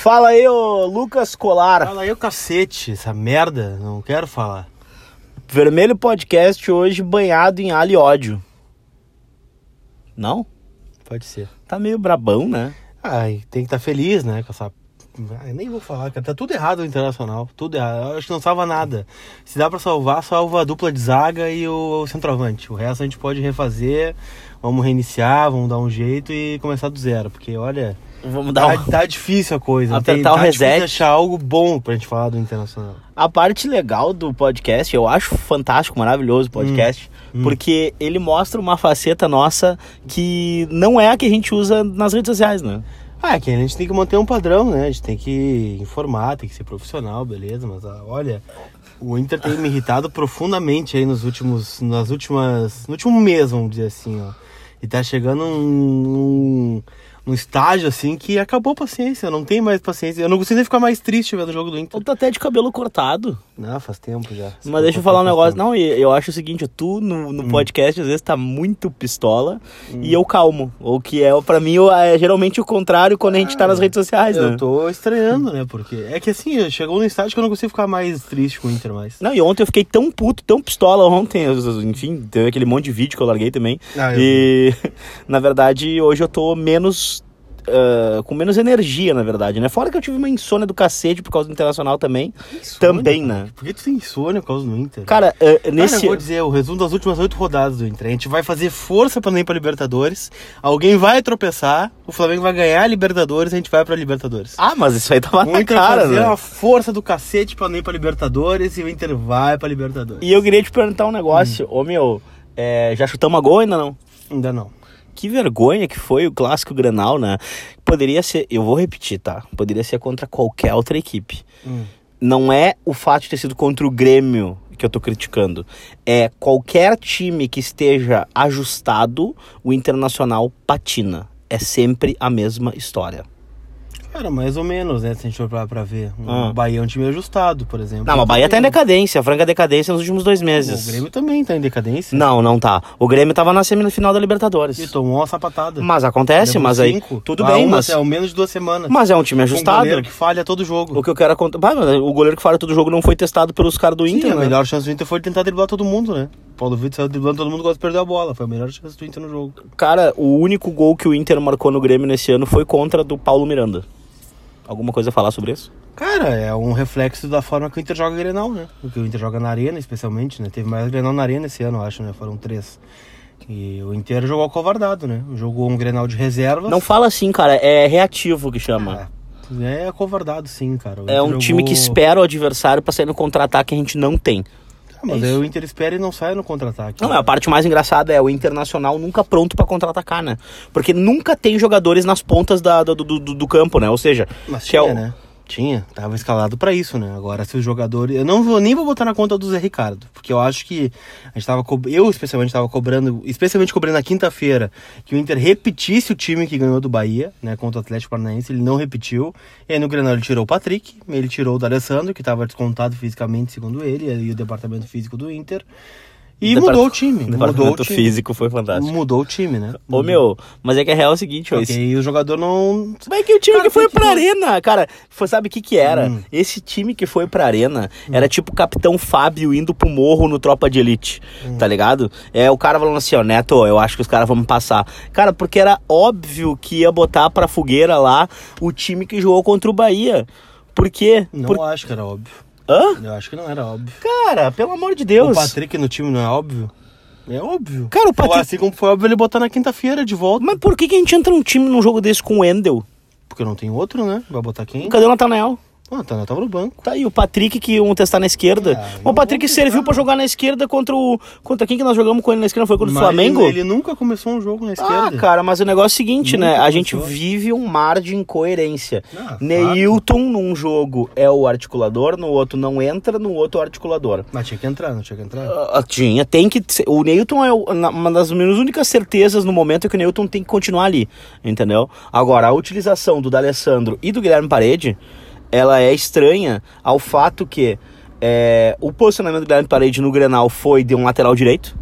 Fala aí, ô Lucas Colar. Fala aí o cacete, essa merda, não quero falar. Vermelho Podcast hoje banhado em alho e ódio. Não? Pode ser. Tá meio brabão, né? Ai, tem que estar feliz, né, com essa... Ai, nem vou falar, cara, tá tudo errado no Internacional, tudo errado. Eu acho que não salva nada. Se dá pra salvar, salva a dupla de zaga e o centroavante. O resto a gente pode refazer, vamos reiniciar, vamos dar um jeito e começar do zero, porque olha... Vamos dar Tá, um... tá difícil a coisa. Apertar tem, o tá reset. achar algo bom pra gente falar do Internacional. A parte legal do podcast, eu acho fantástico, maravilhoso o podcast, hum. porque ele mostra uma faceta nossa que não é a que a gente usa nas redes sociais, né? Ah, é que a gente tem que manter um padrão, né? A gente tem que informar, tem que ser profissional, beleza, mas ah, olha, o Inter tem me irritado profundamente aí nos últimos, nas últimas, no último mês, vamos dizer assim, ó. E tá chegando um, um, estágio assim que acabou a paciência, eu não tenho mais paciência. Eu não consigo nem ficar mais triste vendo o jogo do Inter. Eu tô até de cabelo cortado. Não, faz tempo já. Mas deixa eu falar um negócio. tempo. Não, eu acho o seguinte, tu no, no podcast às vezes tá muito pistola e eu calmo. Ou que é, pra mim, é geralmente o contrário quando a gente tá nas redes sociais, Eu né? tô estranhando, né? Porque é que assim, chegou num estágio que eu não consigo ficar mais triste com o Inter mais. Não, e ontem eu fiquei tão puto, tão pistola ontem, enfim, teve aquele monte de vídeo que eu larguei também. Ah, eu e, na verdade, hoje eu tô menos. Ah, com menos energia, na verdade, né? Fora que eu tive uma insônia do cacete por causa do Internacional também. Também, cara. né? Por que tu tem insônia por causa do Inter? Cara, ah, Cara, nesse. eu vou dizer, o resumo das últimas oito rodadas do Inter. A gente vai fazer força pra não ir pra Libertadores. Alguém vai tropeçar, o Flamengo vai ganhar a Libertadores e a gente vai pra Libertadores. Ah, mas isso aí tava o na Inter cara, vai fazer né? uma força do cacete pra não ir pra Libertadores e o Inter vai pra Libertadores. E eu queria te perguntar um negócio. Ô, meu, é, já chutamos a gol ainda não? Ainda não. Que vergonha que foi o clássico Granal, né? Poderia ser, eu vou repetir, tá? Poderia ser contra qualquer outra equipe. Hum. Não é o fato de ter sido contra o Grêmio que eu tô criticando. É qualquer time que esteja ajustado, o Internacional patina. É sempre a mesma história. Cara, mais ou menos, né? Se a gente for pra, pra ver. O Ah. Bahia é um time ajustado, por exemplo. Não, mas o Bahia tá em decadência, franca decadência nos últimos dois meses. O Grêmio também tá em decadência. Não, não tá. O Grêmio tava na semifinal da Libertadores. E tomou uma sapatada. Mas acontece, Levou mas aí. cinco. Tudo Ah, bem, uma, mas. É, ao menos de duas semanas. Mas é um time Com um ajustado. goleiro que falha todo jogo. O que eu quero contar. Bah, mas o goleiro que fala todo jogo não foi testado pelos caras do Sim, Inter, a né? melhor chance do Inter foi tentar driblar todo mundo, né? Paulo Vitor saiu driblando todo mundo, gosta de perder a bola. Foi a melhor chance do Inter no jogo. Cara, o único gol que o Inter marcou no Grêmio nesse ano foi contra do Paulo Miranda. Alguma coisa a falar sobre isso? Cara, é um reflexo da forma que o Inter joga Grenal, né? Porque o Inter joga na arena, especialmente, né? Teve mais Grenal na arena esse ano, eu acho, né? Foram três. E o Inter jogou covardado, né? Jogou um Grenal de reservas. Não fala assim, cara. É reativo que chama. É, é covardado, sim, cara. O É um Inter time que jogou- espera o adversário pra sair no contra-ataque que a gente não tem. Ah, mas é aí o Inter espera e não sai no contra-ataque. Não, a parte mais engraçada é o Internacional nunca pronto pra contra-atacar, né? Porque nunca tem jogadores nas pontas da- do, do, do- campo, né? Ou seja, Mas é tinha, o- né? Tinha, tava escalado pra isso, né? Agora, se os jogadores. Eu não vou nem vou botar na conta do Zé Ricardo, porque eu acho que a gente tava. co- Eu, especialmente, tava cobrando, especialmente cobrando na quinta-feira, que o Inter repetisse o time que ganhou do Bahia, né? Contra o Atlético Paranaense. Ele não repetiu. E aí no Grenal ele tirou o Patrick, ele tirou o D'Alessandro, que tava descontado fisicamente, segundo ele, e o departamento físico do Inter. E Depart- mudou o time. O Mudou o time. físico foi fantástico. Mudou o time, né? Ô meu, mas é que a real é o seguinte, ó, Porque esse- o jogador não. Como é que o time Cara, que foi que- pra arena, cara, foi, sabe o que que era? Hum. Esse time que foi pra arena era tipo o Capitão Fábio indo pro morro no Tropa de Elite, Hum. tá ligado? É o cara falando assim, ó, Neto, eu acho que os caras vão passar. Cara, porque era óbvio que ia botar pra fogueira lá o time que jogou contra o Bahia. Por quê? Não Por... acho que era óbvio. Hã? Eu acho que não era óbvio. Cara, pelo amor de Deus. O Patrick no time não é óbvio? É óbvio. Cara, o Patrick- Assim como foi óbvio ele botar na quinta-feira de volta. Mas por que, que a gente entra num time num jogo desse com o Wendel? Porque não tem outro, né? Vai botar quem? Cadê o Natanael? Ah, tá, tava no banco. Tá aí, o Patrick que iam testar na esquerda. Ah, o Patrick serviu pra jogar na esquerda contra o. Contra quem que nós jogamos com ele na esquerda? Foi contra o Flamengo? Ele, ele nunca começou um jogo na Ah, esquerda. cara, mas o negócio é o seguinte, né? Nunca A gente começou. vive um mar de incoerência. Ah, Neilton num jogo é o articulador, no outro não entra, no outro é o articulador. Mas tinha que entrar, não tinha que entrar. Ah, tinha, tem que. O Neilton é uma das minhas únicas certezas no momento é que o Neilton tem que continuar ali, entendeu? Agora, a utilização do D'Alessandro e do Guilherme Parede, ela é estranha ao fato que é, o posicionamento do Guilherme Parede no Grenal foi de um lateral direito,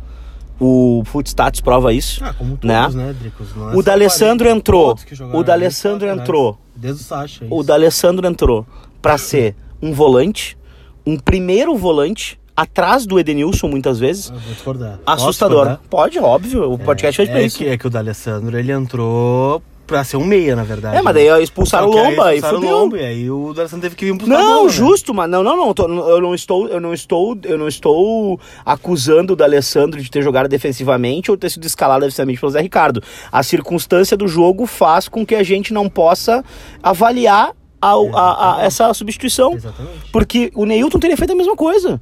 O Footstats prova isso. Ah, como todos, Né? né, Dricos? É O D'Alessandro entrou. O D'Alessandro entrou. Desde o Sacha. O isso. D'Alessandro entrou pra ser um volante, um primeiro volante, atrás do Edenilson, muitas vezes. Eu vou discordar. Assustador. Pode, óbvio. O podcast fez pra é isso. Que, é que o D'Alessandro, ele entrou pra ser um meia, na verdade. É, mas né? daí expulsaram o aí Lomba e expulsaram o fudeu. Lomba, e aí o D'Alessandro teve que vir a Não, bola, né? justo, mas não, não, não, tô- eu não estou, eu não estou, eu não estou acusando o D'Alessandro de ter jogado defensivamente ou ter sido escalado defensivamente pelo Zé Ricardo. A circunstância do jogo faz com que a gente não possa avaliar a- a- a- essa substituição. Exatamente. Porque o Neilton teria feito a mesma coisa.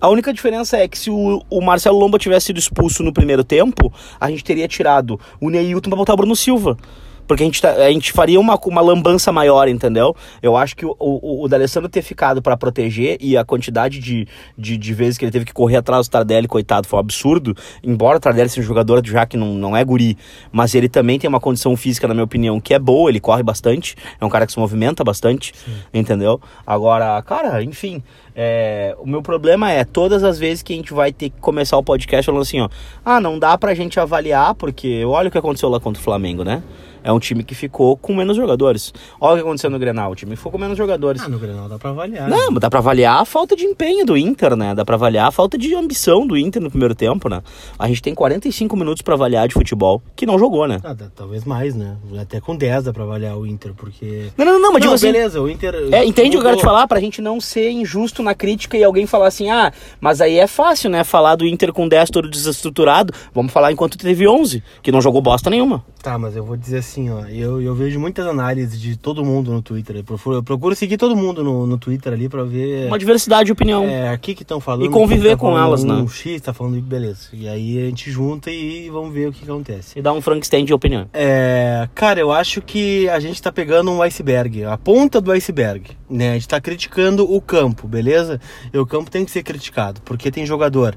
A única diferença é que se o, o Marcelo Lomba tivesse sido expulso no primeiro tempo, a gente teria tirado o Neilton pra botar o Bruno Silva. Porque a gente, tá- a gente faria uma, uma lambança maior, entendeu? Eu acho que o, o, o D'Alessandro ter ficado pra proteger e a quantidade de, de, de vezes que ele teve que correr atrás do Tardelli, coitado, foi um absurdo. Embora o Tardelli seja um jogador já que não, não é guri, mas ele também tem uma condição física, na minha opinião, que é boa, ele corre bastante, é um cara que se movimenta bastante, entendeu? Agora, cara, enfim, é, o meu problema é todas as vezes que a gente vai ter que começar o podcast falando assim, ó, ah, não dá pra gente avaliar, porque olha o que aconteceu lá contra o Flamengo, né? É um time que ficou com menos jogadores. Olha o que aconteceu no Grenal, o time ficou com menos jogadores. Ah, no Grenal dá pra avaliar. Não, mas dá pra avaliar a falta de empenho do Inter, né? Dá pra avaliar a falta de ambição do Inter no primeiro tempo, né? A gente tem 45 minutos pra avaliar de futebol, que não jogou, né? Ah, talvez mais, né? Até com 10 dá pra avaliar o Inter, porque... Não, não, não, mas digo não, assim, beleza, o Inter... É, entende o que eu quero te falar? Pra gente não ser injusto na crítica e alguém falar assim, ah, mas aí é fácil, né? Falar do Inter com 10 todo desestruturado. Vamos falar enquanto teve 11, que não jogou bosta nenhuma. Tá, mas eu vou dizer assim, ó, eu, eu vejo muitas análises de todo mundo no Twitter. Eu procuro, eu procuro seguir todo mundo no, no Twitter ali pra ver. Uma diversidade de opinião. É, aqui que estão falando. E conviver tá com falando elas, né? um X tá falando, beleza. E aí a gente junta e vamos ver o que, acontece. E dar um Frankenstein de opinião. É, cara, eu acho que a gente tá pegando um iceberg, a ponta do iceberg, né? A gente tá criticando o campo, beleza? E o campo tem que ser criticado, porque tem jogador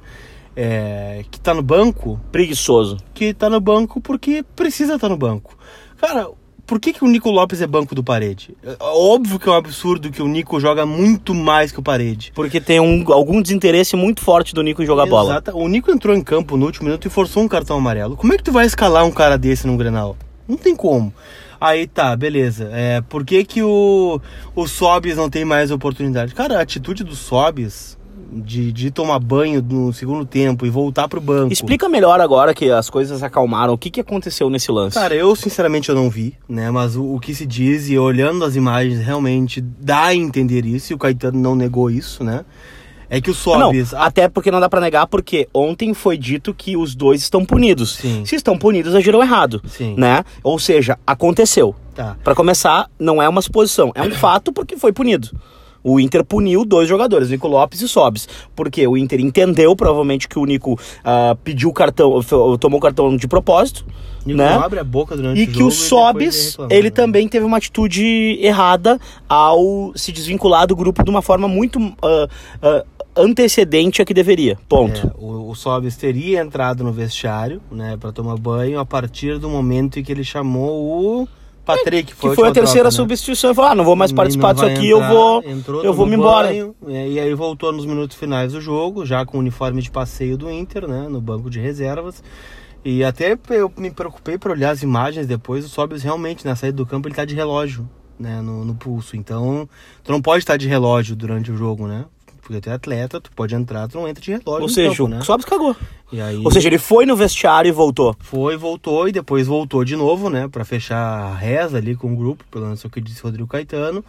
é, que tá no banco Preguiçoso. que tá no banco porque precisa estar no banco. Cara, por que, que o Nico Lopes é banco do Parede? É Óbvio que é um absurdo que o Nico joga muito mais que o Parede. Porque tem um, algum desinteresse muito forte do Nico em jogar bola. Exata- O Nico entrou em campo no último minuto e forçou um cartão amarelo. Como é que tu vai escalar um cara desse num Grenal? Não tem como. Aí tá, beleza. É, por que que o, o Sobis não tem mais oportunidade? Cara, a atitude do Sobis de, de tomar banho no segundo tempo e voltar pro banco. Explica melhor agora que as coisas acalmaram. O que, que aconteceu nesse lance? Cara, eu sinceramente eu não vi, né? Mas o, o que se diz e olhando as imagens realmente dá a entender isso. E o Caetano não negou isso, né? É que o não, Sobis. até porque não dá pra negar, porque ontem foi dito que os dois estão punidos. Sim. Se estão punidos, agiram errado. Sim. Né? Ou seja, aconteceu. Tá. Pra começar, não é uma suposição, é um fato porque foi punido. O Inter puniu dois jogadores, Nico Lopes e Sobis. Porque o Inter entendeu, provavelmente, que o Nico ah, pediu o cartão, tomou o cartão de propósito. Nico né? abre a boca durante E o que jogo o depois Sobis, ele né? também teve uma atitude errada ao se desvincular do grupo de uma forma muito ah, ah, antecedente a que deveria. Ponto. É, o, o Sobis teria entrado no vestiário, né, para tomar banho a partir do momento em que ele chamou o Patrick, que foi a terceira troca, né? substituição. Ele falou, ah, não vou mais participar disso aqui, eu entrar, vou, entrou, eu vou me embora. banho, é, e aí voltou nos minutos finais do jogo, já com o uniforme de passeio do Inter, né, no banco de reservas. E até eu me preocupei para olhar as imagens depois, o Sobis realmente na saída do campo ele tá de relógio, né, no, no pulso. Então, tu não pode estar de relógio durante o jogo, né? Porque tu é atleta, tu pode entrar, tu não entra de relógio Ou seja, campo, o né? Sobis cagou. Aí... Ou seja, ele foi no vestiário e voltou. Foi, voltou e depois voltou de novo, né? Pra fechar a reza ali com o grupo, pelo menos o que disse o Rodrigo Caetano.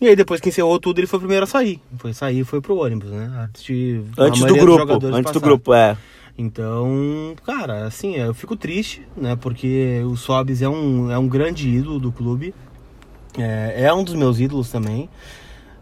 E aí depois que encerrou tudo, ele foi o primeiro a sair. Foi sair e foi pro ônibus, né? Antes, de, Antes do grupo. Antes do passar. grupo, é. Então, cara, assim, eu fico triste, né? Porque o Sobis é um, é um grande ídolo do clube. É, é um dos meus ídolos também.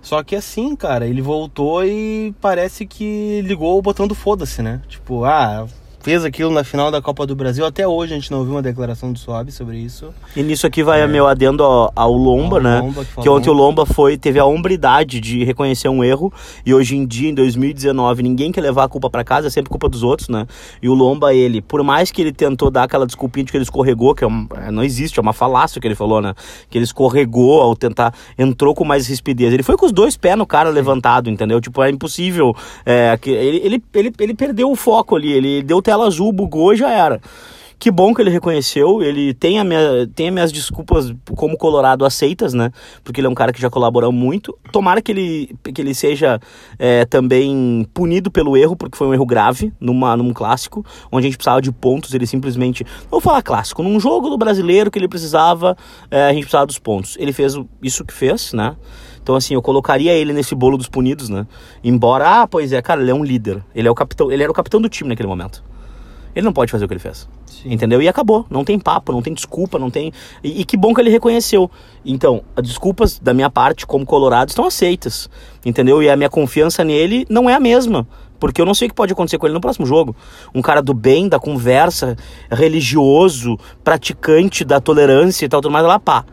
Só que assim, cara, ele voltou e parece que ligou o botão do foda-se, né? Tipo, ah, fez aquilo na final da Copa do Brasil. Até hoje a gente não ouviu uma declaração do Sobe sobre isso. E nisso aqui vai meu adendo ao, ao Lomba, Ao né? Lomba, que que, ontem o Lomba foi, teve a hombridade de reconhecer um erro. E hoje em dia, em 2019, ninguém quer levar a culpa pra casa, é sempre culpa dos outros, né? E o Lomba, ele, por mais que ele tentou dar aquela desculpinha de que ele escorregou, que é um- é, não existe, é uma falácia que ele falou, né? Que ele escorregou ao tentar, entrou com mais rispidez. Ele foi com os dois pés no cara levantado, entendeu? Tipo, é impossível. É, que ele, ele, ele, ele perdeu o foco ali, ele deu tela tela azul, bugou já era. Que bom que ele reconheceu, ele tem, a minha, tem as minhas desculpas como Colorado aceitas, né? Porque ele é um cara que já colaborou muito. Tomara que ele, que ele seja é, também punido pelo erro, porque foi um erro grave numa, num clássico, onde a gente precisava de pontos, ele simplesmente. Vou falar clássico, num jogo do brasileiro que ele precisava, é, a gente precisava dos pontos. Ele fez isso que fez, né? Então, assim, eu colocaria ele nesse bolo dos punidos, né? Embora, ah, pois é, cara, ele é um líder. Ele é o capitão, ele era o capitão do time naquele momento. Ele não pode fazer o que ele fez. Sim. Entendeu? E acabou. Não tem papo, não tem desculpa, não tem. E, e, que bom que ele reconheceu. Então, as desculpas da minha parte, como Colorado, estão aceitas. Entendeu? E a minha confiança nele não é a mesma. Porque eu não sei o que pode acontecer com ele no próximo jogo. Um cara do bem, da conversa, religioso, praticante da tolerância e tal, tudo mais, lá pá.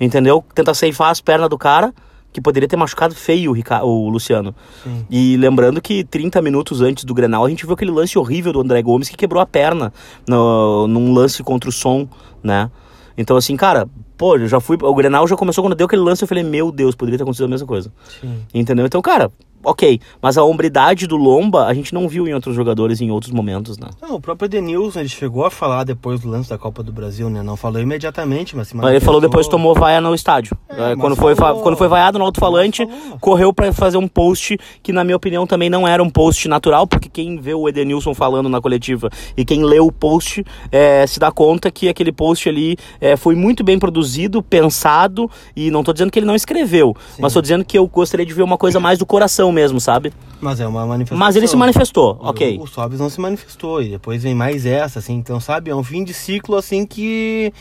Entendeu? Tenta ceifar as pernas do cara que poderia ter machucado feio o, Ricardo, o Luciano. Sim. E lembrando que 30 minutos antes do Grenal, a gente viu aquele lance horrível do André Gomes que quebrou a perna no, num lance contra o som, né? Então, assim, cara, pô, eu já fui. O Grenal já começou quando deu aquele lance, eu falei, meu Deus, poderia ter acontecido a mesma coisa. Sim. Entendeu? Então, cara, ok. Mas a hombridade do Lomba a gente não viu em outros jogadores em outros momentos, né? Não, o próprio Edenilson, ele chegou a falar depois do lance da Copa do Brasil, né? Não falou imediatamente, mas se Ele falou depois que tomou vaia no estádio. É, é quando, foi, falou... quando foi vaiado no alto-falante, correu para fazer um post que, na minha opinião, também não era um post natural, porque quem vê o Edenilson falando na coletiva e quem lê o post é, se dá conta que aquele post ali é, foi muito bem produzido, pensado, e não tô dizendo que ele não escreveu, Sim. mas tô dizendo que eu gostaria de ver uma coisa mais do coração mesmo, sabe? Mas é uma manifestação. Mas ele se manifestou, ok. O, o Sobs não se manifestou, e depois vem mais essa, assim. Então, sabe, é um fim de ciclo, assim, que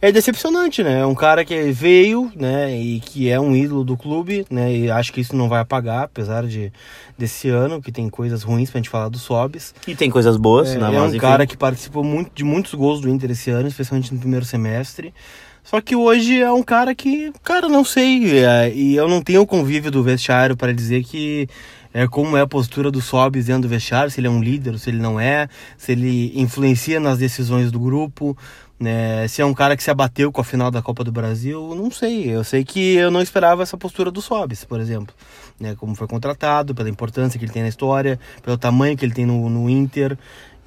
é decepcionante, né? É um cara que veio, né, e que é um ídolo do clube, né, e acho que isso não vai apagar, apesar de desse ano, que tem coisas ruins pra gente falar do Sobs. E tem coisas boas, é, né? É um enfim. cara que participou muito, de muitos gols do Inter esse ano, especialmente no primeiro semestre. Só que hoje é um cara que, cara, não sei. É, e eu não tenho o convívio do vestiário para dizer que é como é a postura do Sobis dentro do vestiário, se ele é um líder, se ele não é, se ele influencia nas decisões do grupo, né? Se é um cara que se abateu com a final da Copa do Brasil, não sei. Eu sei que eu não esperava essa postura do Sobis, por exemplo. Né? Como foi contratado, pela importância que ele tem na história, pelo tamanho que ele tem no, no Inter.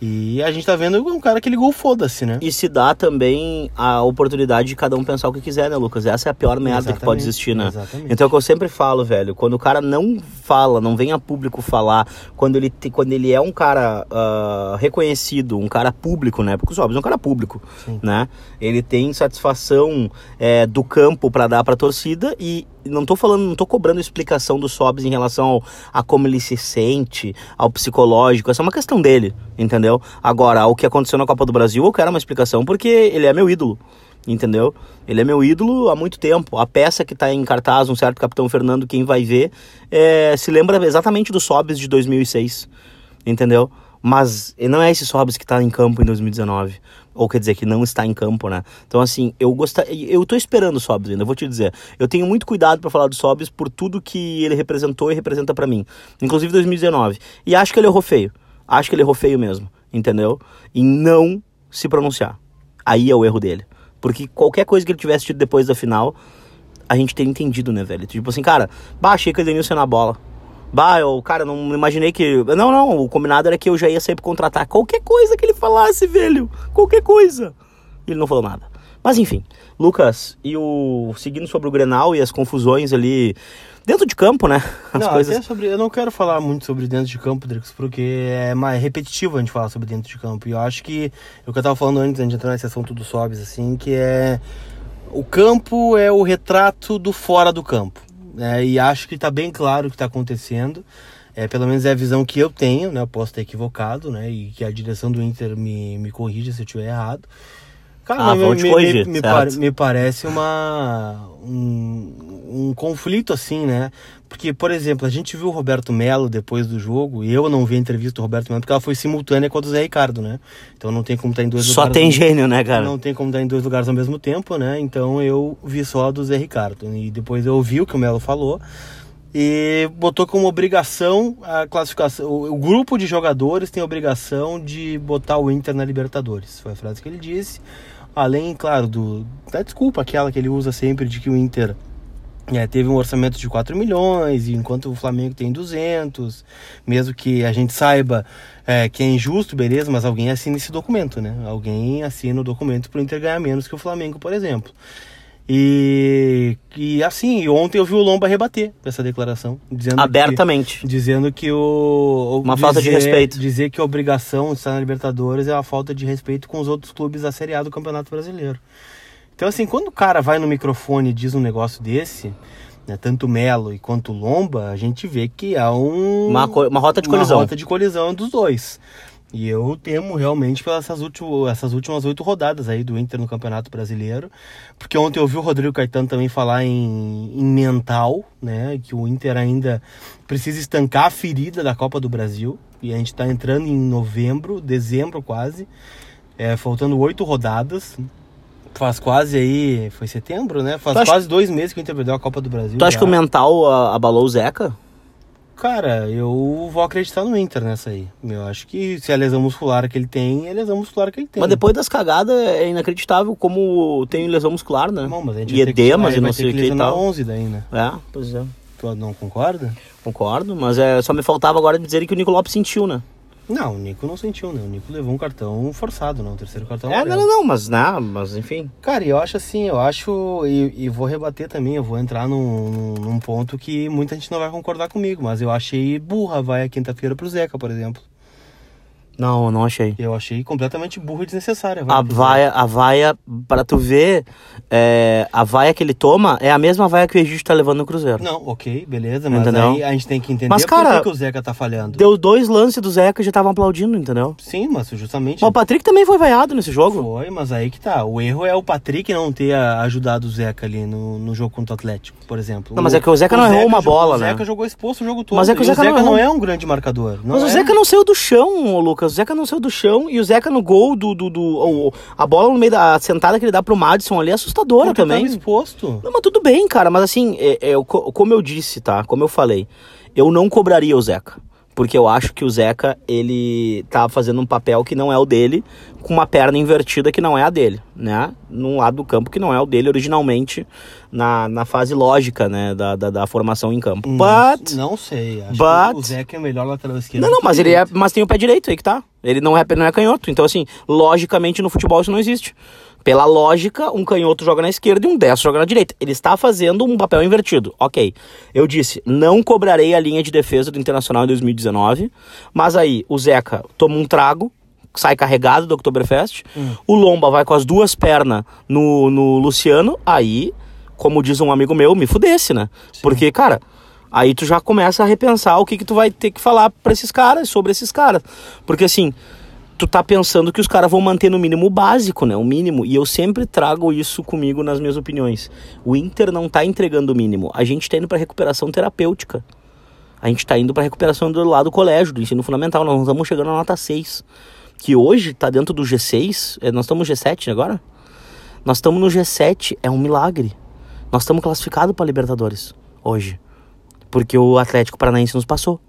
E a gente tá vendo um cara que ligou foda-se, né? E se dá também a oportunidade de cada um pensar o que quiser, né, Lucas? Essa é a pior merda Exatamente. que pode existir, né? Exatamente. Então é o que eu sempre falo, velho. Quando o cara não fala, não vem a público falar, quando ele, te, quando ele é um cara uh, reconhecido, um cara público, né? Porque o Sobs é um cara público, Sim. né? Ele tem satisfação é, do campo para dar pra torcida e não tô falando, não tô cobrando explicação do Sobs em relação ao, a como ele se sente, ao psicológico, essa é uma questão dele, entendeu? Agora, o que aconteceu na Copa do Brasil, eu quero uma explicação porque ele é meu ídolo, entendeu? Ele é meu ídolo há muito tempo. A peça que tá em cartaz, um certo Capitão Fernando, quem vai ver, é, se lembra exatamente do Sobs de 2006, entendeu? Mas não é esse Sobs que está em campo em 2019 ou quer dizer que não está em campo, né? Então assim, eu gostaria, eu tô esperando o Sobs ainda, vou te dizer. Eu tenho muito cuidado para falar do Sobs por tudo que ele representou e representa para mim, inclusive 2019. E acho que ele errou feio. Acho que ele errou feio mesmo, entendeu? Em não se pronunciar. Aí é o erro dele. Porque qualquer coisa que ele tivesse tido depois da final, a gente teria entendido, né, velho? Tipo assim, cara, baixei que ele Denilson na bola. Bah, eu, cara, não imaginei que. Não, não, o combinado era que eu já ia sempre contratar qualquer coisa que ele falasse, velho. Qualquer coisa. E ele não falou nada. Mas enfim, Lucas, e o. Seguindo sobre o Grenal e as confusões ali. Dentro de campo, né? As não, coisas... sobre, eu não quero falar muito sobre dentro de campo, Drix, porque é mais repetitivo a gente falar sobre dentro de campo. E eu acho que é o que eu tava falando antes, a gente entrar nessa sessão tudo sobes, assim, que é. O campo é o retrato do fora do campo. É, e acho que está bem claro o que está acontecendo. É, pelo menos é a visão que eu tenho, né? Eu posso estar equivocado, né? E que a direção do Inter me, me corrija se eu estiver errado. Cara, ah, me, me, corrigir, me, me, me, parece uma um, um conflito assim, né? Porque, por exemplo, a gente viu o Roberto Melo depois do jogo, e eu não vi a entrevista do Roberto Melo, porque ela foi simultânea com a do Zé Ricardo, né? Então não tem como estar em dois só lugares. Só tem gênio, né, cara? Não tem como estar em dois lugares ao mesmo tempo, né? Então eu vi só a do Zé Ricardo. E depois eu ouvi o que o Melo falou e botou como obrigação a classificação. O, grupo de jogadores tem a obrigação de botar o Inter na Libertadores. Foi a frase que ele disse. Além, claro, do, da desculpa aquela que ele usa sempre de que o Inter É, teve um orçamento de 4 milhões, enquanto o Flamengo tem 200. Mesmo que a gente saiba é, que é injusto, beleza, mas alguém assina esse documento, né? Alguém assina o documento para o Inter ganhar menos que o Flamengo, por exemplo. E, e assim, ontem eu vi o Lomba rebater essa declaração. Dizendo Abertamente. Que, dizendo que o. Uma dizer, falta de respeito. Dizer que a obrigação de estar na Libertadores é uma falta de respeito com os outros clubes da Série A do Campeonato Brasileiro. Então, assim, quando o cara vai no microfone e diz um negócio desse, né, tanto Melo e quanto Lomba, a gente vê que há um. Uma, uma rota de colisão. Uma rota de colisão dos dois. E eu temo realmente pelas essas, últimas, essas últimas oito rodadas aí do Inter no Campeonato Brasileiro. Porque ontem eu vi o Rodrigo Caetano também falar em, em mental, né? Que o Inter ainda precisa estancar a ferida da Copa do Brasil. E a gente está entrando em novembro, dezembro quase. É, faltando oito rodadas. Faz quase aí. Foi setembro, né? Faz quase acha... dois meses que o Inter perdeu a Copa do Brasil. Tu acha já. que o mental abalou o Zeca? Cara, eu vou acreditar no Inter nessa aí. Eu acho que se a lesão muscular que ele tem, é a lesão muscular que ele tem. Mas depois das cagadas é inacreditável como tem lesão muscular, né? Não, mas a gente e edemas e não sei o que e tal. 11 daí, né? É, pois é. Tu não concorda? Concordo, mas é, só me faltava agora dizer que o Nico Lopes sentiu, né? Não, o Nico não sentiu, né? O Nico levou um cartão forçado, não. O terceiro cartão É, não, não, não, mas, né, mas enfim. Cara, eu acho assim, eu acho. E, e vou rebater também, eu vou entrar num, num ponto que muita gente não vai concordar comigo, mas eu achei burra vai a quinta-feira pro Zeca, por exemplo. Não, não achei. Eu achei completamente burro e desnecessária. A vaia, a vaia, para tu ver, é, a vaia que ele toma é a mesma vaia que o Egito tá levando no Cruzeiro. Não, ok, beleza, mas entendeu? aí a gente tem que entender mas, cara, por que o Zeca tá falhando. Deu dois lances do Zeca e já estavam aplaudindo, entendeu? Sim, mas justamente... Mas o Patrick também foi vaiado nesse jogo. Foi, mas aí que tá. O erro é o Patrick não ter ajudado o Zeca ali no, no jogo contra o Atlético, por exemplo. Não, mas é que o Zeca o não Zeca errou uma jogou, bola, né? O Zeca jogou exposto o jogo todo. Mas é que o Zeca, o Zeca não, não, é um grande marcador. mas é. o Zeca não saiu do chão, Lucas. O Zeca não saiu do chão e o Zeca no gol do. do, do a bola no meio da sentada que ele dá pro Madison ali é assustadora Porque também. Tava exposto. Não, mas tudo bem, cara. Mas assim, é, é, como eu disse, tá? Como eu falei, eu não cobraria o Zeca porque eu acho que o Zeca, ele tá fazendo um papel que não é o dele, com uma perna invertida que não é a dele, né? Num lado do campo que não é o dele originalmente, na, na fase lógica, né, da, da, da formação em campo. Não, but... Não sei, acho but, que o Zeca é melhor lateral esquerdo. Não, não, mas ele é, mas tem o pé direito aí que tá. Ele não é, não é canhoto, então assim, logicamente no futebol isso não existe. Pela lógica, um canhoto joga na esquerda e um destro joga na direita. Ele está fazendo um papel invertido. Ok. Eu disse, não cobrarei a linha de defesa do Internacional em 2019. Mas aí, o Zeca toma um trago, sai carregado do Oktoberfest. Hum. O Lomba vai com as duas pernas no, no Luciano. Aí, como diz um amigo meu, me fudesse, né? Sim. Porque, cara, aí tu já começa a repensar o que, que tu vai ter que falar para esses caras, sobre esses caras. Porque assim tu tá pensando que os caras vão manter no mínimo o básico, né? O mínimo. E eu sempre trago isso comigo nas minhas opiniões. O Inter não tá entregando o mínimo. A gente tá indo pra recuperação terapêutica. A gente tá indo pra recuperação do lado do colégio, do ensino fundamental. Nós estamos chegando na nota 6. Que hoje tá dentro do G6. É, nós estamos no G7 agora? Nós estamos no G7. É um milagre. Nós estamos classificados para Libertadores hoje. Porque o Atlético Paranaense nos passou.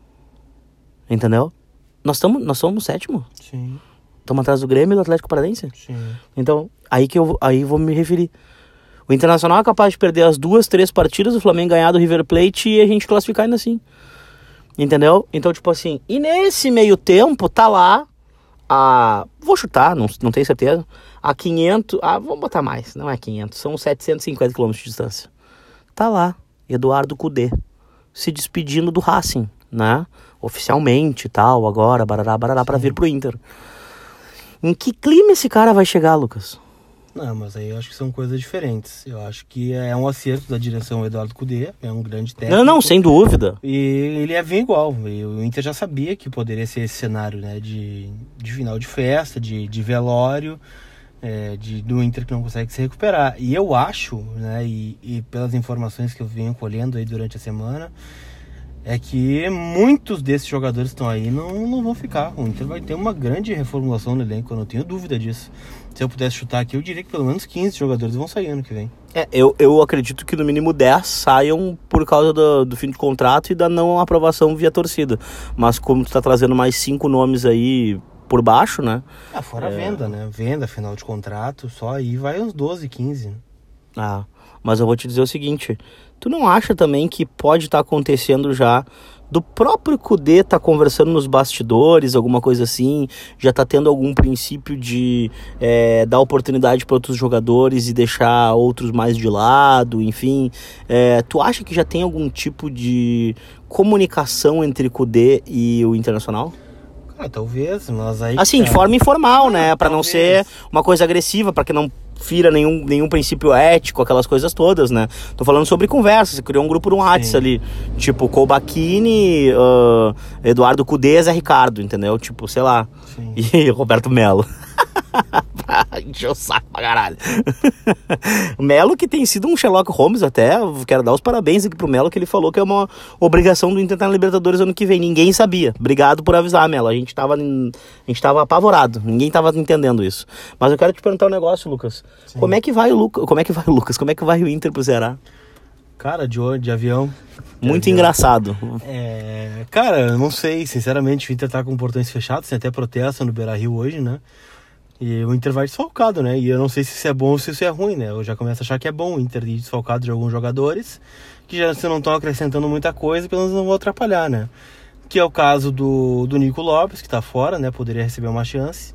Entendeu? Nós, estamos nós somos sétimo? Sim. Estamos atrás do Grêmio e do Atlético Paranaense? Sim. Então, aí que eu aí vou me referir. O Internacional é capaz de perder as duas, três partidas, o Flamengo ganhar do River Plate e a gente classificar ainda assim. Entendeu? Então, tipo assim, e nesse meio tempo, tá lá a. Vou chutar, não, não tenho certeza. A 500. Ah, vamos botar mais, não é 500, são 750 quilômetros de distância. Tá lá, Eduardo Cudê, se despedindo do Racing, né? Oficialmente e tal, agora, barará, barará, para vir pro Inter. Em que clima esse cara vai chegar, Lucas? Não, mas aí eu acho que são coisas diferentes. Eu acho que é um acerto da direção Eduardo Cudê, é um grande técnico. Não, não, sem dúvida. E ele é bem igual. E o Inter já sabia que poderia ser esse cenário, né? De, de final de festa, de, de velório, é, de, do Inter que não consegue se recuperar. E eu acho, né? E, e pelas informações que eu venho colhendo aí durante a semana, é que muitos desses jogadores que estão aí não, não vão ficar. O Inter vai ter uma grande reformulação no elenco, eu não tenho dúvida disso. Se eu pudesse chutar aqui, eu diria que pelo menos 15 jogadores vão sair ano que vem. É, eu, eu acredito que no mínimo 10 saiam por causa do, do fim de contrato e da não aprovação via torcida. Mas como tu tá trazendo mais cinco nomes aí por baixo, né? Ah, fora é... venda, né? Venda, final de contrato, só aí vai uns 12, 15. Ah, mas eu vou te dizer o seguinte: Tu não acha também que pode estar tá acontecendo já do próprio Kudê tá conversando nos bastidores, alguma coisa assim, já tá tendo algum princípio de é, dar oportunidade para outros jogadores e deixar outros mais de lado, enfim. É, tu acha que já tem algum tipo de comunicação entre Kudê e o Internacional? Ah, talvez, mas aí. Assim, de forma informal, né? Para não ser uma coisa agressiva, para que não fira nenhum, nenhum princípio ético, aquelas coisas todas, né? Tô falando sobre conversas, você criou um grupo no WhatsApp ali, tipo Colbachini, uh, Eduardo Cudê, Zé Ricardo, entendeu? Tipo, sei lá, Sim. e Roberto Melo. Encheu o saco pra caralho. o Melo que tem sido um Sherlock Holmes até, quero dar os parabéns aqui pro Melo que ele falou que é uma obrigação do Inter na Libertadores ano que vem. Ninguém sabia. Obrigado por avisar, Melo. A gente tava, a gente tava apavorado. Ninguém tava entendendo isso. Mas eu quero te perguntar um negócio, Lucas. Sim. Como é que vai o Lucas? Como é que vai o Lucas? Como é que vai o Inter pro Ceará? Cara, de, de avião. De Muito avião. engraçado. É, cara, não sei, sinceramente, o Inter tá com portões fechados, tem até protesto no Beira Rio hoje, né? E o Inter vai desfalcado, né? E eu não sei se isso é bom ou se isso é ruim, né? Eu já começo a achar que é bom o Inter ir desfalcado de alguns jogadores, que já se não estão acrescentando muita coisa, pelo menos não vão atrapalhar, né? Que é o caso do, do Nico Lopes, que tá fora, né? Poderia receber uma chance.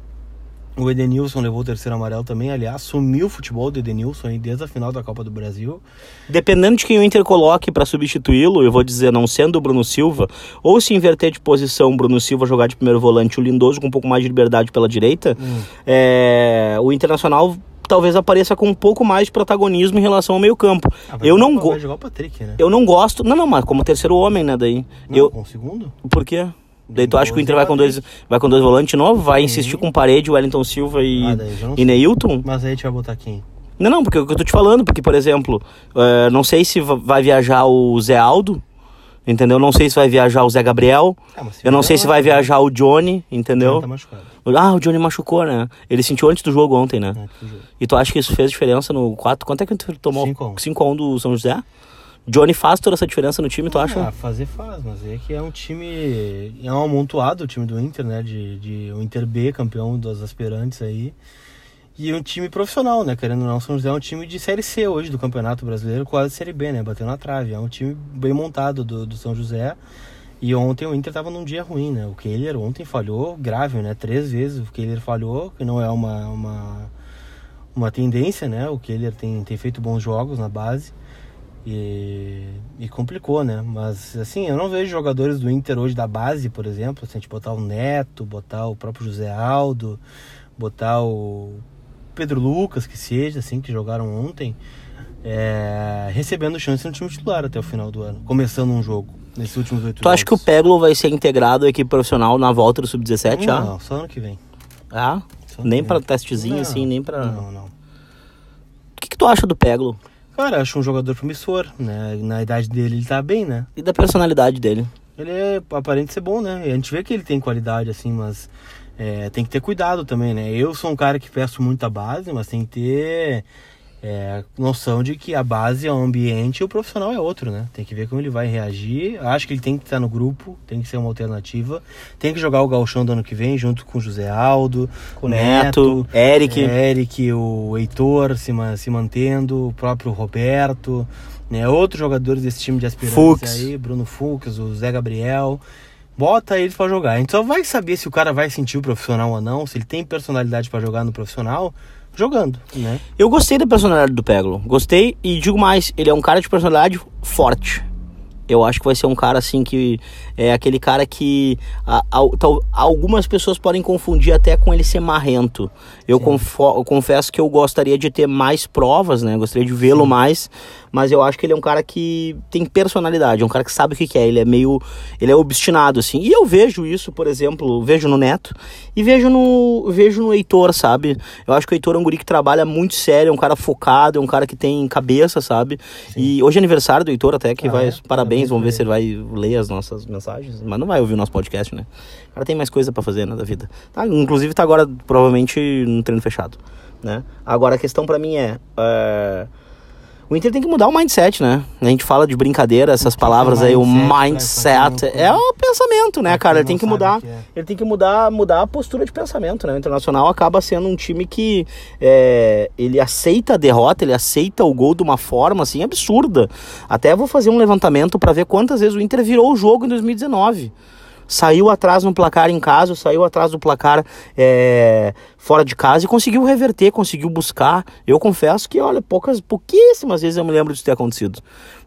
O Edenilson levou o terceiro amarelo também, aliás, sumiu o futebol do Edenilson aí desde a final da Copa do Brasil. Dependendo de quem o Inter coloque para substituí-lo, eu vou dizer, não sendo o Bruno Silva, ou se inverter de posição, o Bruno Silva jogar de primeiro volante, o Lindoso com um pouco mais de liberdade pela direita, hum. é, o Internacional talvez apareça com um pouco mais de protagonismo em relação ao meio-campo. Ah, eu não gosto. Né? Eu não gosto. Não, não, mas como terceiro homem, né, daí. Não, eu com o segundo? Por quê? Daí tu acha que o Inter vai com dois, vai com dois volantes novo? Vai uhum. insistir com parede, Wellington Silva e, ah, e Neilton? Mas aí a gente vai botar quem? Não, não, porque é o que eu tô te falando, porque, por exemplo, uh, não sei se vai viajar o Zé Aldo, entendeu? Não sei se vai viajar o Zé Gabriel. Ah, eu não sei se vai viajar o Johnny, entendeu? Tá. Ah, o Johnny machucou, né? Ele sentiu antes do jogo ontem, né? É, e tu acha que isso fez diferença no 4? Quanto é que tu tomou? 5x1 do São José? Johnny faz toda essa diferença no time, tu acha? Ah, fazer faz, mas é que é um time. É um amontoado o time do Inter, né? De, de o Inter B, campeão dos aspirantes aí. E um time profissional, né? Querendo ou não, São José é um time de Série C hoje do Campeonato Brasileiro, quase Série B, né? Bateu na trave. É um time bem montado do, do São José. E ontem o Inter tava num dia ruim, né? O Kehler ontem falhou grave, né? Três vezes o Kehler falhou, que não é uma, uma, uma tendência, né? O Kehler tem, tem feito bons jogos na base. E, e, complicou, né? Mas assim, eu não vejo jogadores do Inter hoje da base, por exemplo, se a gente botar o Neto, botar o próprio José Aldo, botar o Pedro Lucas, que seja, assim, que jogaram ontem, é, recebendo chance no time titular até o final do ano, começando um jogo, nesses últimos oito Tu acha que o Peglo vai ser integrado à equipe profissional na volta do Sub-17 Não, não, só ano que vem. Ah? Nem para testezinho, não, assim, nem para Não, não. O que, que tu acha do Peglo? Cara, acho um jogador promissor, né? Na idade dele ele tá bem, né? E da personalidade dele? Ele é aparente ser bom, né? A gente vê que ele tem qualidade, assim, mas é, tem que ter cuidado também, né? Eu sou um cara que peço muita base, mas tem que ter é, noção de que a base é um ambiente e o profissional é outro, né? Tem que ver como ele vai reagir. Acho que ele tem que estar no grupo, tem que ser uma alternativa. Tem que jogar o galchão do ano que vem junto com o José Aldo, com o Neto, Neto Eric. Eric, o Heitor se, se mantendo, o próprio Roberto, né? Outros jogadores desse time de aspirantes aí, Bruno Fux, o Zé Gabriel. Bota eles para jogar. A gente só vai saber se o cara vai sentir o profissional ou não, se ele tem personalidade para jogar no profissional jogando, né? Eu gostei da personalidade do Peglo. Gostei e digo mais, ele é um cara de personalidade forte. Eu acho que vai ser um cara assim que é aquele cara que a, a, a, algumas pessoas podem confundir até com ele ser marrento. Eu, confo, eu confesso que eu gostaria de ter mais provas, né? Gostaria de vê-lo mais, mas eu acho que ele é um cara que tem personalidade, é um cara que sabe o que, que é. Ele é meio, ele é obstinado assim. E eu vejo isso, por exemplo, vejo no Neto e vejo no, vejo no Heitor, sabe? Eu acho que o Heitor é um guri que trabalha muito sério, é um cara focado, é um cara que tem cabeça, sabe? Sim. E hoje é aniversário do Heitor até que ah, vai é? parabéns, vamos ver se ele vai ler as nossas mensagens, mas não vai ouvir o nosso podcast, né? O cara tem mais coisa para fazer né, da vida. Tá, inclusive tá agora provavelmente no treino fechado, né? Agora a questão para mim é, é O Inter tem que mudar o mindset, né? A gente fala de brincadeira, essas palavras aí, o mindset. É o pensamento, né, cara? Ele tem que mudar. Que é. Ele tem que mudar, mudar a postura de pensamento, né? O Internacional acaba sendo um time que é, ele aceita a derrota, ele aceita o gol de uma forma assim absurda. Até vou fazer um levantamento para ver quantas vezes o Inter virou o jogo em 2019 saiu atrás no placar em casa, saiu atrás do placar é, fora de casa e conseguiu reverter, conseguiu buscar. Eu confesso que, olha, poucas, pouquíssimas vezes eu me lembro disso ter acontecido.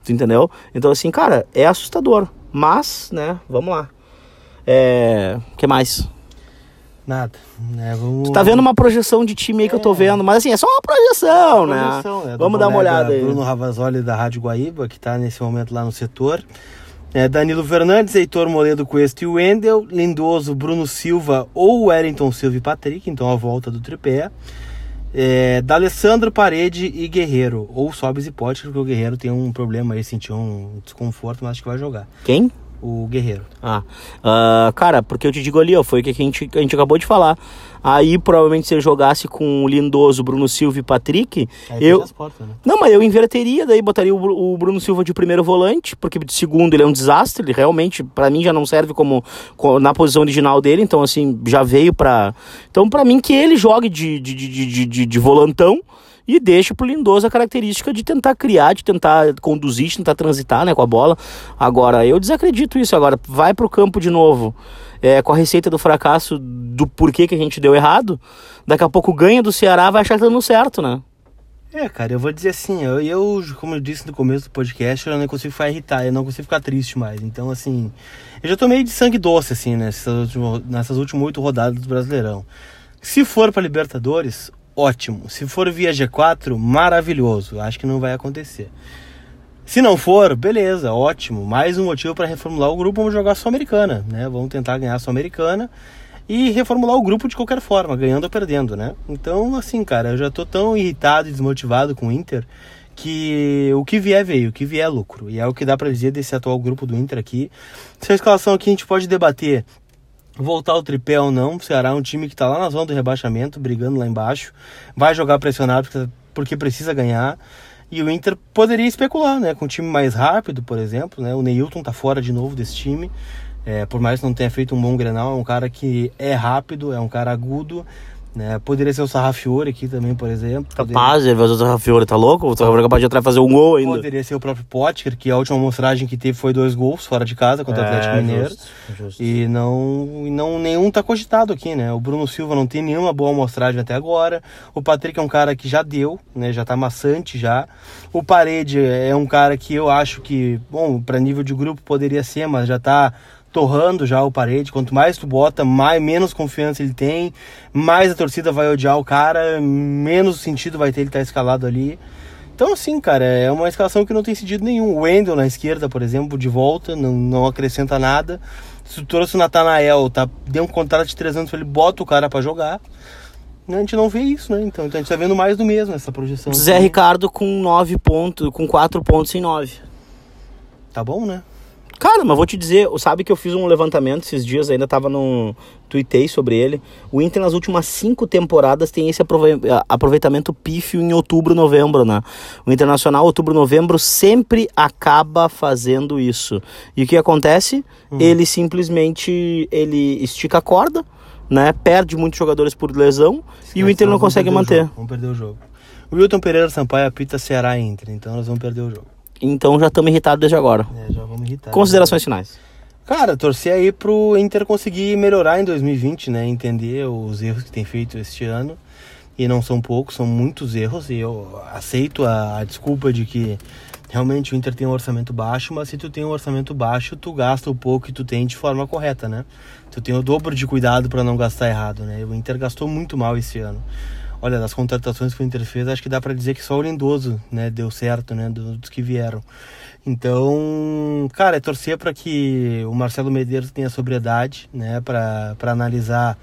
Tu entendeu? Então, assim, cara, é assustador. Mas, né, vamos lá. É. que mais? Nada. Né? Vamos... Tu tá vendo uma projeção de time aí que eu tô É. vendo, mas assim, é só uma projeção, né? Promoção, né, do Vamos dar uma olhada aí. Bruno Ravazoli da Rádio Guaíba, que está nesse momento lá no setor. É, Danilo Fernandes, Heitor Moledo Cuesta e Wendel, Lindoso, Bruno Silva ou Wellington Silva e Patrick, então a volta do tripé. É, D'Alessandro, Parede e Guerreiro, ou Sobes e Pote, porque o Guerreiro tem um problema aí, sentiu um desconforto, mas acho que vai jogar. Quem? O Guerreiro. Ah, ah, cara, porque eu te digo ali, ó, foi o que a gente, a gente acabou de falar. Aí, provavelmente, se ele jogasse com o Lindoso, Bruno Silva e Patrick, Aí eu... portas, né? Não, mas eu inverteria, daí botaria o, o Bruno Silva de primeiro volante, porque de segundo ele é um desastre, ele realmente, pra mim, já não serve como, co- na posição original dele, então, assim, já veio pra... Então, pra mim, que ele jogue de, de, de, de, de, de volantão e deixe pro Lindoso a característica de tentar criar, de tentar conduzir, de tentar transitar, né, com a bola. Agora, eu desacredito isso, agora, vai pro campo de novo, é, com a receita do fracasso do porquê que a gente deu errado, daqui a pouco ganha do Ceará, vai achar que tá dando certo, né? É, cara, eu vou dizer assim, eu, eu, como eu disse no começo do podcast, eu não consigo ficar irritado, eu não consigo ficar triste mais. Então, assim, eu já tô meio de sangue doce, assim, nessas nessas últimas oito rodadas do Brasileirão. Se for pra Libertadores, ótimo. Se for via G4, maravilhoso. Acho que não vai acontecer. Se não for, beleza, ótimo. Mais um motivo para reformular o grupo, vamos jogar a Sul-Americana, né? Vamos tentar ganhar a Sul-Americana e reformular o grupo de qualquer forma, ganhando ou perdendo, né? Então, assim, cara, eu já tô tão irritado e desmotivado com o Inter que o que vier veio, o que vier é lucro. E é o que dá pra dizer desse atual grupo do Inter aqui. Essa escalação aqui a gente pode debater voltar ao tripé ou não. O Ceará é um time que tá lá na zona do rebaixamento, brigando lá embaixo. Vai jogar pressionado porque precisa ganhar. E o Inter poderia especular, né? Com um time mais rápido, por exemplo, né? O Neilton tá fora de novo desse time. É, por mais que não tenha feito um bom Grenal, é um cara que é rápido, é um cara agudo. Né? Poderia ser o Sarrafiore aqui também, por exemplo. Poderia- Capaz, ele vai usar o Rafiori, tá louco? O Rafiori é capaz de entrar e fazer um gol ainda. Poderia ser o próprio Potker, que a última amostragem que teve foi dois gols fora de casa contra o Atlético Mineiro. É, justo, justo. E não, não nenhum tá cogitado aqui, né? O Bruno Silva não tem nenhuma boa amostragem até agora. O Patrick é um cara que já deu, né? Já tá maçante já. O Parede é um cara que eu acho que, bom, para nível de grupo poderia ser, mas já tá torrando já o Parede. Quanto mais tu bota, mais menos confiança ele tem, mais a torcida vai odiar o cara, menos sentido vai ter ele estar escalado ali. Então, assim, cara, é uma escalação que não tem sentido nenhum. O Wendel na esquerda, por exemplo, de volta, não, não acrescenta nada. Se tu trouxe o Natanael, tá, deu um contrato de três anos, ele bota o cara pra jogar. A gente não vê isso, né? Então, então a gente tá vendo mais do mesmo nessa projeção. Zé Ricardo com 9 pontos, com 4 pontos em 9. Tá bom, né? Cara, mas vou te dizer, sabe que eu fiz um levantamento esses dias, ainda tava no. Tuitei sobre ele. O Inter nas últimas cinco temporadas tem esse aprove- aproveitamento pífio em outubro, novembro, né? O Internacional, outubro, novembro, sempre acaba fazendo isso. E o que acontece? Ele simplesmente ele estica a corda, né? Perde muitos jogadores por lesão e o Inter não consegue manter. Vamos perder o jogo. O Wilton Pereira Sampaio apita Ceará Inter, então nós vamos perder o jogo. Então já estamos irritados desde agora. É, já irritar. Considerações finais. Cara, torcer aí pro Inter conseguir melhorar em 2020, né? Entender os erros que tem feito este ano. E não são poucos, são muitos erros. E eu aceito a, a desculpa de que realmente o Inter tem um orçamento baixo, mas se tu tem um orçamento baixo, tu gasta o pouco que tu tem de forma correta, né? Tu tem o dobro de cuidado para não gastar errado, né? O Inter gastou muito mal esse ano. Olha, das contratações que o Inter fez, acho que dá para dizer que só o Lindoso, né, deu certo, né, do- dos que vieram. Então, cara, é torcer para que o Marcelo Medeiros tenha sobriedade, né, para analisar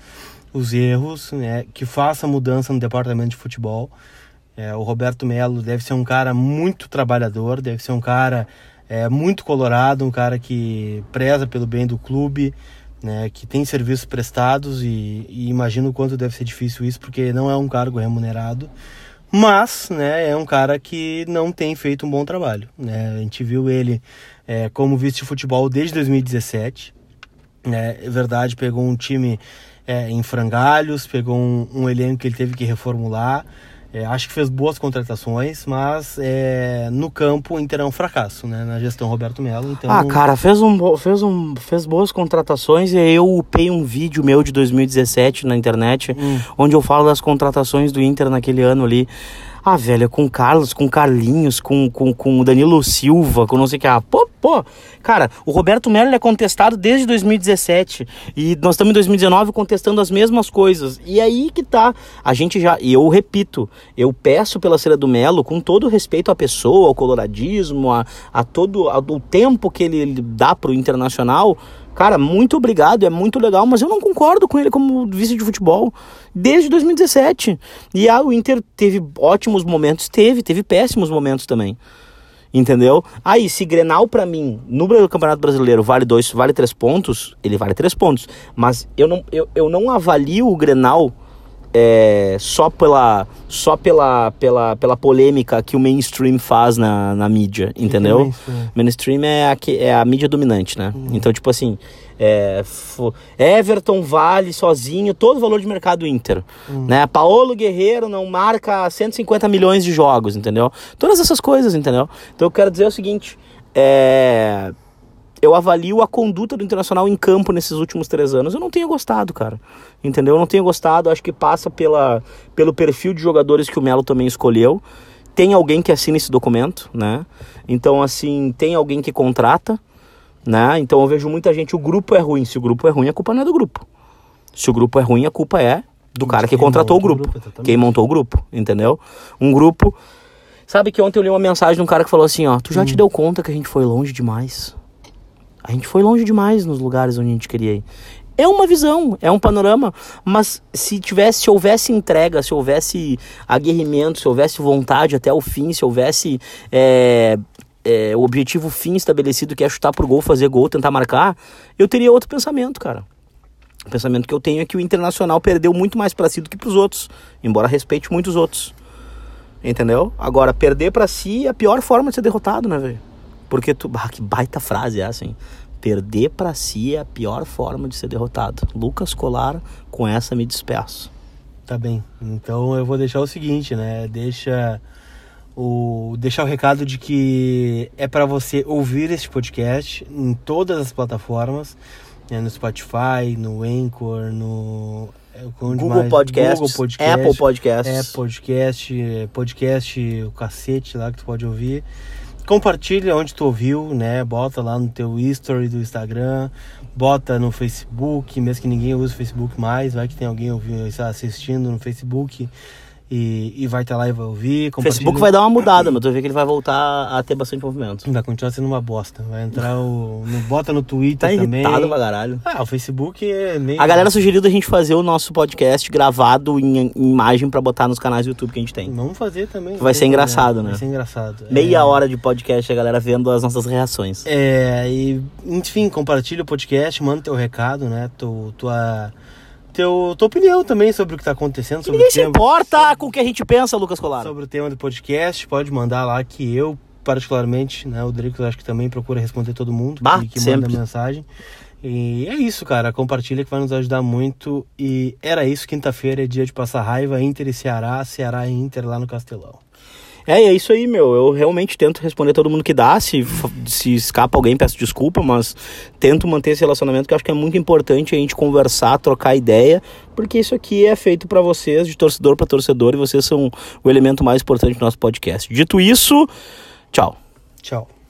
os erros, né, que faça mudança no departamento de futebol. É, o Roberto Melo deve ser um cara muito trabalhador, deve ser um cara é, muito colorado, um cara que preza pelo bem do clube, né, que tem serviços prestados e, e imagino o quanto deve ser difícil isso, porque não é um cargo remunerado. Mas, né, é um cara que não tem feito um bom trabalho. Né? A gente viu ele é, como vice de futebol desde 2017. É, é verdade, pegou um time é, em frangalhos, pegou um, um elenco que ele teve que reformular. É, acho que fez boas contratações, mas é, no campo o Inter é um fracasso, né? Na gestão Roberto Melo. Então... Ah, cara, fez, um, fez, um, fez boas contratações e eu upei um vídeo meu de 2017 na internet, hum. onde eu falo das contratações do Inter naquele ano ali. Ah, velho, com Carlos, com Carlinhos, com, com, com o Danilo Silva, com não sei o que. Ah, pô, pô. Cara, o Roberto Melo é contestado desde 2017. E nós estamos em 2019 contestando as mesmas coisas. E aí que tá. A gente já. E eu repito, eu peço pela cera do Melo, com todo respeito à pessoa, ao coloradismo, a, a todo o tempo que ele, ele dá pro internacional Cara, muito obrigado, é muito legal, mas eu não concordo com ele como vice de futebol desde 2017. E ah, o Inter teve ótimos momentos, teve, teve péssimos momentos também. Entendeu? Aí, se Grenal para mim, no Campeonato Brasileiro, vale dois, vale três pontos, ele vale três pontos. Mas eu não, eu, eu não avalio o Grenal é, só pela só pela, pela, pela polêmica que o mainstream faz na, na mídia, entendeu? Que que é mainstream? mainstream é a, é a mídia dominante, né? Uhum. Então, tipo assim, é, Everton vale sozinho todo o valor de mercado Inter, uhum. né? Paulo Guerreiro não marca 150 milhões de jogos, entendeu? Todas essas coisas, entendeu? Então eu quero dizer o seguinte, é eu avalio a conduta do Internacional em campo nesses últimos três anos. Eu não tenho gostado, cara. Entendeu? Eu não tenho gostado. Acho que passa pela, pelo perfil de jogadores que o Melo também escolheu. Tem alguém que assina esse documento, né? Então, assim, tem alguém que contrata, né? Então eu vejo muita gente, o grupo é ruim. Se o grupo é ruim, a culpa não é do grupo. Se o grupo é ruim, a culpa é do cara que contratou o grupo. grupo quem montou o grupo, entendeu? Um grupo. Sabe que ontem eu li uma mensagem de um cara que falou assim, ó, tu já hum. te deu conta que a gente foi longe demais? A gente foi longe demais nos lugares onde a gente queria ir. É uma visão, é um panorama, mas se tivesse, se houvesse entrega, se houvesse aguerrimento, se houvesse vontade até o fim, se houvesse é, é, o objetivo fim estabelecido que é chutar pro gol, fazer gol, tentar marcar, eu teria outro pensamento, cara. O pensamento que eu tenho é que o Internacional perdeu muito mais para si do que para os outros, embora respeite muitos outros. Entendeu? Agora, perder para si é a pior forma de ser derrotado, né, velho? Porque tu. Ah, que baita frase é assim. Perder para si é a pior forma de ser derrotado. Lucas Colar, com essa me despeço. Tá bem. Então eu vou deixar o seguinte, né? Deixa o deixar o recado de que é para você ouvir este podcast em todas as plataformas, né? no Spotify, no Anchor, no é, Google Podcast, Google Podcast, Apple Podcast, Apple Podcast, podcast, o cacete lá que tu pode ouvir. Compartilha onde tu ouviu, né? Bota lá no teu history do Instagram, bota no Facebook, mesmo que ninguém use o Facebook mais, vai que tem alguém ouvindo, assistindo no Facebook e, e vai estar lá e vai ouvir. O Facebook vai dar uma mudada, mas tu vê que ele vai voltar a ter bastante movimento. Vai continuar sendo uma bosta. Vai entrar o. No, bota no Twitter tá também. Irritado pra caralho. Ah, o Facebook é meio. A galera sugeriu da gente fazer o nosso podcast gravado em, em imagem pra botar nos canais do YouTube que a gente tem. Vamos fazer também. Vai ser engraçado, né? Vai ser engraçado. Meia é... hora de podcast a galera vendo as nossas reações. É, e enfim, compartilha o podcast, manda teu recado, né? Tu, tua teu, tua opinião também sobre o que está acontecendo. Sobre ninguém o tema, se importa sobre, com o que a gente pensa, Lucas Colar. Sobre o tema do podcast, pode mandar lá que eu, particularmente, né, o Drico, acho que também procura responder todo mundo bah, que, que manda mensagem. E é isso, cara. Compartilha que vai nos ajudar muito. E era isso. Quinta-feira é dia de passar raiva. Inter e Ceará. Ceará e Inter lá no Castelão. É, é isso aí, meu. Eu realmente tento responder todo mundo que dá. Se, se escapa alguém, peço desculpa, mas tento manter esse relacionamento que eu acho que é muito importante a gente conversar, trocar ideia, porque isso aqui é feito para vocês, de torcedor para torcedor, e vocês são o elemento mais importante do nosso podcast. Dito isso, tchau. Tchau.